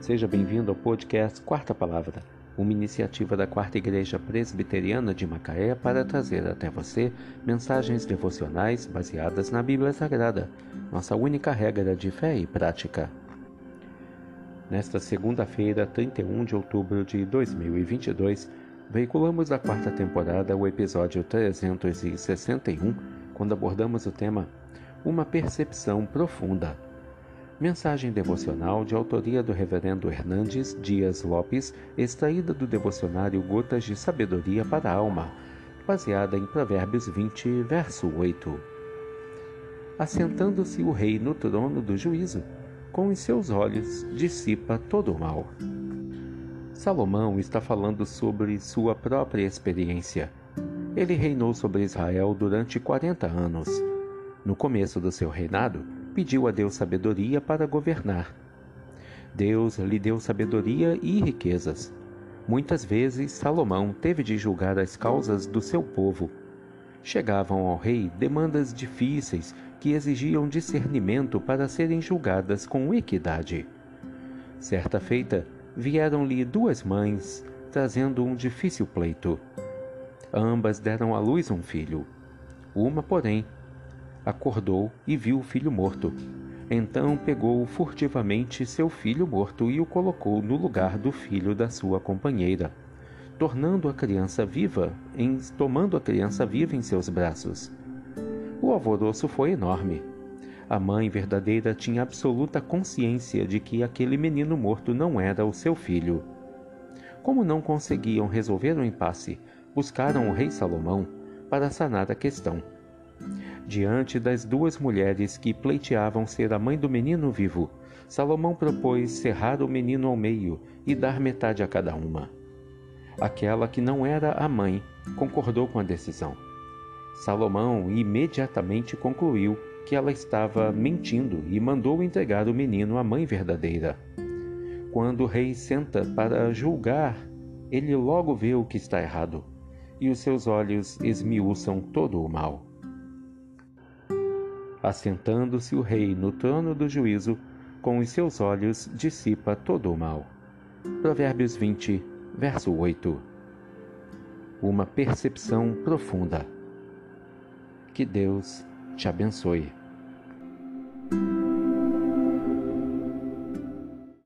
Seja bem-vindo ao podcast Quarta Palavra, uma iniciativa da Quarta Igreja Presbiteriana de Macaé para trazer até você mensagens devocionais baseadas na Bíblia Sagrada, nossa única regra de fé e prática. Nesta segunda-feira, 31 de outubro de 2022, veiculamos da quarta temporada o episódio 361, quando abordamos o tema Uma Percepção Profunda. Mensagem devocional de autoria do Reverendo Hernandes Dias Lopes, extraída do devocionário Gotas de Sabedoria para a Alma, baseada em Provérbios 20, verso 8. Assentando-se o rei no trono do juízo, com os seus olhos dissipa todo o mal. Salomão está falando sobre sua própria experiência. Ele reinou sobre Israel durante 40 anos. No começo do seu reinado, pediu a Deus sabedoria para governar. Deus lhe deu sabedoria e riquezas. Muitas vezes Salomão teve de julgar as causas do seu povo. Chegavam ao rei demandas difíceis que exigiam discernimento para serem julgadas com equidade. Certa feita, vieram-lhe duas mães, trazendo um difícil pleito. Ambas deram à luz um filho. Uma, porém, acordou e viu o filho morto. Então pegou furtivamente seu filho morto e o colocou no lugar do filho da sua companheira, tornando a criança viva, em, tomando a criança viva em seus braços. O alvoroço foi enorme. A mãe verdadeira tinha absoluta consciência de que aquele menino morto não era o seu filho. Como não conseguiam resolver o impasse, buscaram o rei Salomão para sanar a questão. Diante das duas mulheres que pleiteavam ser a mãe do menino vivo, Salomão propôs cerrar o menino ao meio e dar metade a cada uma. Aquela que não era a mãe concordou com a decisão. Salomão imediatamente concluiu que ela estava mentindo e mandou entregar o menino à mãe verdadeira. Quando o rei senta para julgar, ele logo vê o que está errado, e os seus olhos esmiuçam todo o mal. Assentando-se o rei no trono do juízo, com os seus olhos dissipa todo o mal. Provérbios 20, verso 8. Uma percepção profunda. Que Deus te abençoe.